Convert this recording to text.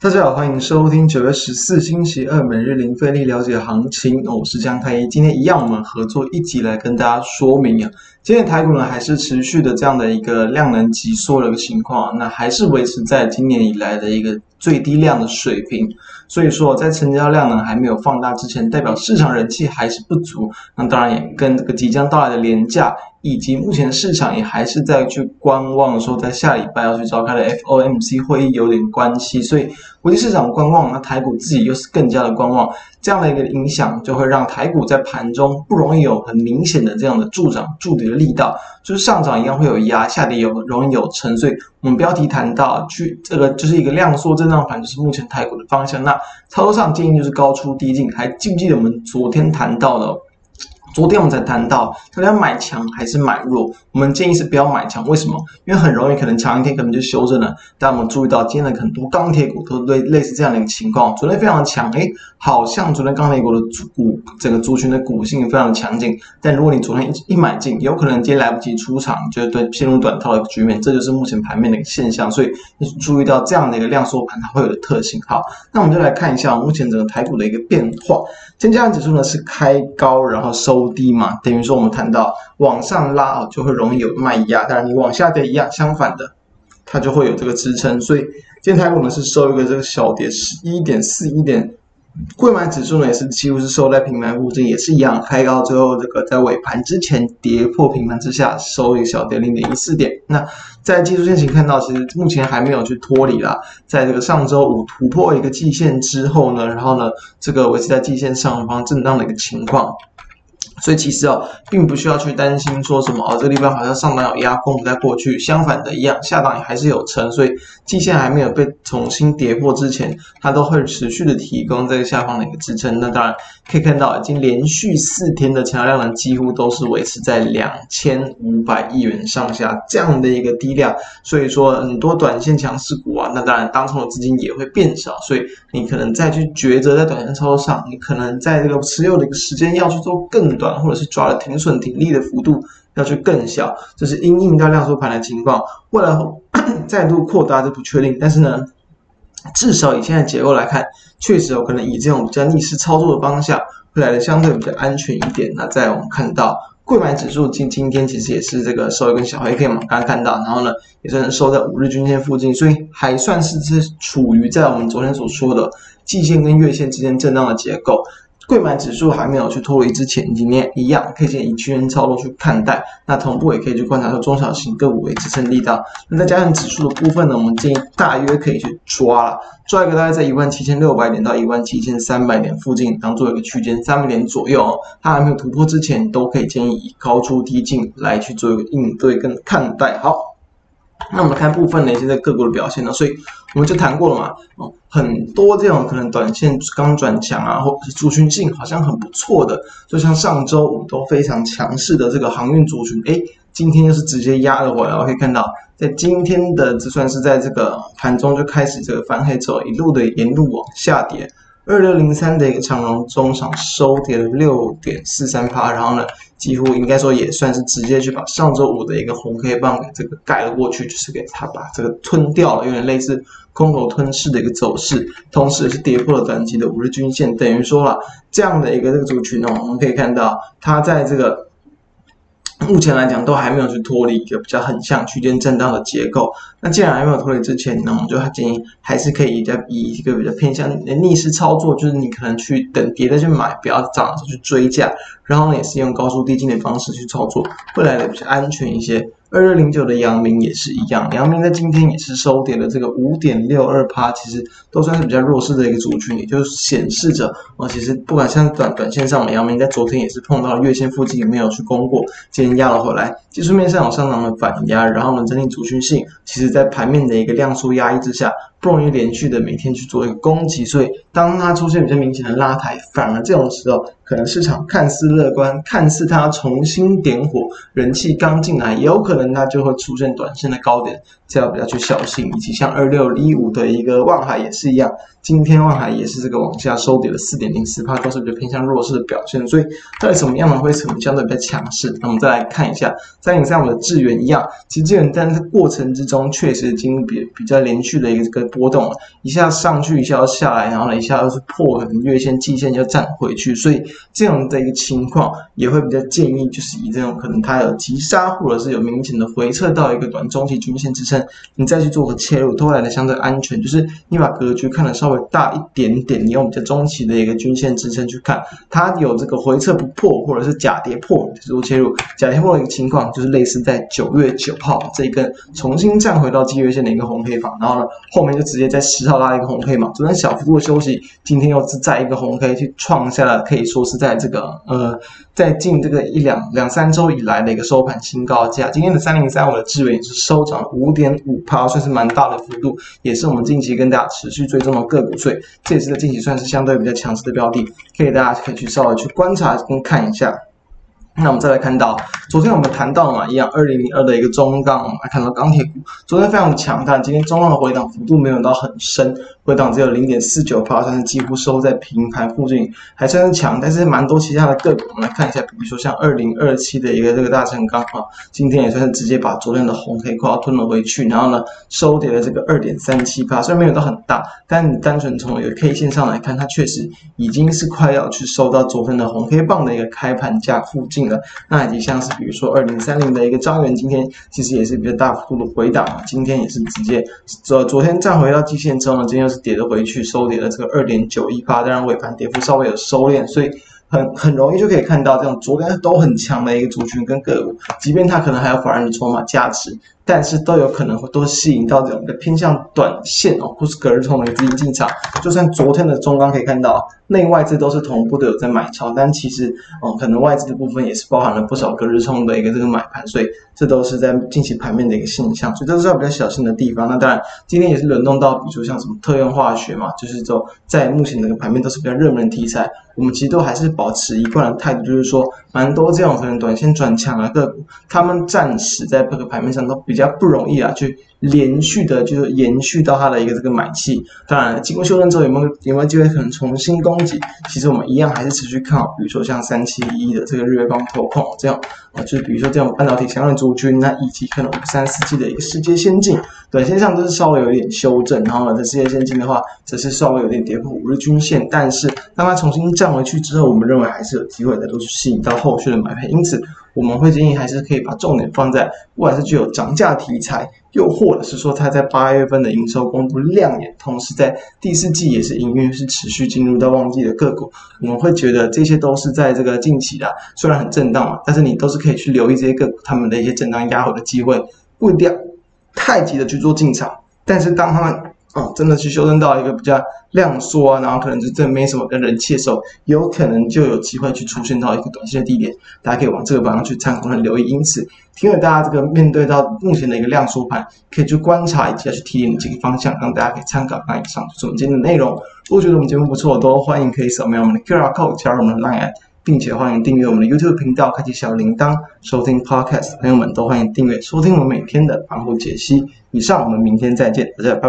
大家好，欢迎收听九月十四星期二每日零费力了解行情。我是江太一，今天一样，我们合作一集来跟大家说明啊。今天台股呢还是持续的这样的一个量能急缩的一个情况，那还是维持在今年以来的一个最低量的水平。所以说，在成交量呢还没有放大之前，代表市场人气还是不足。那当然也跟这个即将到来的廉价。以及目前市场也还是在去观望，说在下礼拜要去召开的 FOMC 会议有点关系，所以国际市场观望，那台股自己又是更加的观望，这样的一个影响就会让台股在盘中不容易有很明显的这样的助涨助跌的力道，就是上涨一样会有压，下跌有容易有沉，所以我们标题谈到去这个就是一个量缩震荡盘，就是目前台股的方向。那操作上建议就是高出低进，还记不记得我们昨天谈到的？昨天我们才谈到，大家买强还是买弱？我们建议是不要买强，为什么？因为很容易可能强一天可能就修正了。但我们注意到今天的很多钢铁股都类类似这样的一个情况，昨天非常的强，诶，好像昨天钢铁股的股整个族群的股性非常的强劲。但如果你昨天一一买进，有可能今天来不及出场，就对陷入短套的局面，这就是目前盘面的一个现象。所以你注意到这样的一个量缩盘它会有的特性。好，那我们就来看一下目前整个台股的一个变化。今天加指数呢是开高然后收。低嘛，等于说我们谈到往上拉啊，就会容易有卖压；当然你往下跌一样，相反的，它就会有这个支撑。所以今天台股呢是收一个这个小跌，十一点四一点。柜买指数呢也是几乎是收在平盘附近，也是一样，开高之后这个在尾盘之前跌破平盘之下，收一个小跌零点一四点。那在技术线型看到，其实目前还没有去脱离啦，在这个上周五突破一个季线之后呢，然后呢这个维持在季线上方震荡的一个情况。所以其实哦，并不需要去担心说什么哦，这个地方好像上档有压空不再过去，相反的一样，下档也还是有撑，所以季线还没有被重新跌破之前，它都会持续的提供这个下方的一个支撑。那当然可以看到，已经连续四天的成交量呢，几乎都是维持在两千五百亿元上下这样的一个低量，所以说很多短线强势股啊，那当然当中的资金也会变少，所以你可能再去抉择在短线操作上，你可能在这个持有的一个时间要去做更短。或者是抓了停损停利的幅度要去更小，这是因应到量缩盘的情况，未来 再度扩大就不确定。但是呢，至少以现在结构来看，确实有可能以这种比较逆势操作的方向，会来的相对比较安全一点。那在我们看到柜买指数今今天其实也是这个收一根小黑 K 嘛，刚刚看到，然后呢也算是收在五日均线附近，所以还算是是处于在我们昨天所说的季线跟月线之间震荡的结构。柜买指数还没有去脱离之前，今天一样可以先以区间操作去看待。那同步也可以去观察说中小型个股为支撑力道。那再加上指数的部分呢，我们建议大约可以去抓了，抓一个大概在一万七千六百点到一万七千三百点附近，当做一个区间三百点左右哦。它还没有突破之前，都可以建议以高出低进来去做一个应对跟看待。好。那我们看部分的一些个股的表现呢，所以我们就谈过了嘛，哦，很多这种可能短线刚转强啊，或者是族群性好像很不错的，就像上周五都非常强势的这个航运族群，诶，今天又是直接压了回来，我可以看到，在今天的就算是在这个盘中就开始这个翻黑之后，一路的沿路往下跌。二六零三的一个长荣中场收跌了六点四三趴，然后呢，几乎应该说也算是直接去把上周五的一个红 K 棒给这个盖了过去，就是给它把这个吞掉了，有点类似空头吞噬的一个走势，同时也是跌破了短期的五日均线，等于说了这样的一个这个族群呢，我们可以看到它在这个。目前来讲都还没有去脱离一个比较横向区间震荡的结构。那既然还没有脱离之前呢，我们就建议还是可以在以一个比较偏向逆势操作，就是你可能去等跌再去买，不要涨去追价，然后呢也是用高速低进的方式去操作，未来的比较安全一些。二二零九的阳明也是一样，阳明在今天也是收跌了这个五点六二趴，其实都算是比较弱势的一个族群，也就是显示着啊，其实不管像短短线上，阳明在昨天也是碰到了月线附近没有去攻过，今天压了回来，技术面上有上涨的反压，然后呢，整体族群性，其实在盘面的一个量缩压抑之下。不容易连续的每天去做一个攻击，所以当它出现比较明显的拉抬，反而这种时候，可能市场看似乐观，看似它重新点火，人气刚进来，也有可能它就会出现短线的高点，这要比较去小心。以及像二六一五的一个万海也是一样，今天万海也是这个往下收跌了四点零四趴，都是比较偏向弱势的表现。所以到底什么样的会成相对比较强势？那我们再来看一下，三零三五的智原一样，其实智原在过程之中确实经历比比较连续的一个波动了，一下上去，一下要下来，然后呢一下又是破月线、季线又站回去，所以这样的一个情况也会比较建议，就是以这种可能它有急杀或者是有明显的回撤到一个短中期均线支撑，你再去做个切入，都来的相对安全。就是你把格局看得稍微大一点点，你用比较中期的一个均线支撑去看，它有这个回撤不破或者是假跌破，去做切入。假跌破的一个情况就是类似在九月九号这一根重新站回到季月线的一个红黑棒，然后呢后面就直接在十号拉一个红 K 嘛，昨天小幅度的休息，今天又是再一个红 K 去创下了可以说是在这个呃在近这个一两两三周以来的一个收盘新高价。今天的三零三五的智原也是收涨了五点五趴，算是蛮大的幅度，也是我们近期跟大家持续追踪的个股，所以这也是在近期算是相对比较强势的标的，可以大家可以去稍微去观察跟看一下。那我们再来看到，昨天我们谈到嘛，一样二零零二的一个中钢，我们来看到钢铁股，昨天非常强，但今天中钢的回档幅度没有到很深。回档只有零点四九趴，但是几乎收在平盘附近，还算是强。但是蛮多其他的个股，我们来看一下，比如说像二零二七的一个这个大成钢啊，今天也算是直接把昨天的红黑框吞了回去，然后呢收跌了这个二点三七趴，虽然没有到很大，但你单纯从一个 K 线上来看，它确实已经是快要去收到昨天的红黑棒的一个开盘价附近了。那以及像是比如说二零三零的一个张元，今天其实也是比较大幅度的回档，今天也是直接昨昨天站回到季线之后呢，今天又是。跌了回去，收跌了这个二点九一八，当然尾盘跌幅稍微有收敛，所以很很容易就可以看到，这种昨天都很强的一个族群跟个股，即便它可能还有法人的筹码价值。但是都有可能会都吸引到这种的偏向短线哦，或是隔日冲的资金进场。就算昨天的中钢可以看到，内外资都是同步的有在买超，但其实哦，可能外资的部分也是包含了不少隔日冲的一个这个买盘，所以这都是在近期盘面的一个现象。所以这是要比较小心的地方。那当然，今天也是轮动到，比如说像什么特用化学嘛，就是说在目前这个盘面都是比较热门题材，我们其实都还是保持一贯的态度，就是说蛮多这种可能短线转强的个股，他们暂时在这个盘面上都比比较不容易啊，去连续的，就是延续到它的一个这个买气。当然，经过修正之后，有没有有没有机会可能重新攻击？其实我们一样还是持续看好，比如说像三七一的这个日月光投控这样啊，就是比如说这种半导体相关族群，那以及可能三四 G 的一个世界先进，短线上都是稍微有一点修正。然后呢，在世界先进的话，则是稍微有点跌破五日均线。但是当它重新站回去之后，我们认为还是有机会的，都是吸引到后续的买盘。因此，我们会建议还是可以把重点放在，不管是具有涨价题材，又或者是说它在八月份的营收公布亮眼，同时在第四季也是营运是持续进入到旺季的个股，我们会觉得这些都是在这个近期的，虽然很震荡嘛，但是你都是可以去留意这些个股他们的一些震荡压回的机会，不一定要太急的去做进场，但是当他们。哦，真的去修正到一个比较量缩啊，然后可能就真没什么跟人气的时候，有可能就有机会去出现到一个短线的低点，大家可以往这个方向去参考和留意。因此，听了大家这个面对到目前的一个量缩盘，可以去观察以及要去提点几个方向，让大家可以参考。那以上就是我们今天的内容。如果觉得我们节目不错，都欢迎可以扫描我们的 QR code 加入我们的 Line，并且欢迎订阅我们的 YouTube 频道，开启小铃铛收听 Podcast。朋友们都欢迎订阅收听我们每天的盘后解析。以上，我们明天再见，大家拜。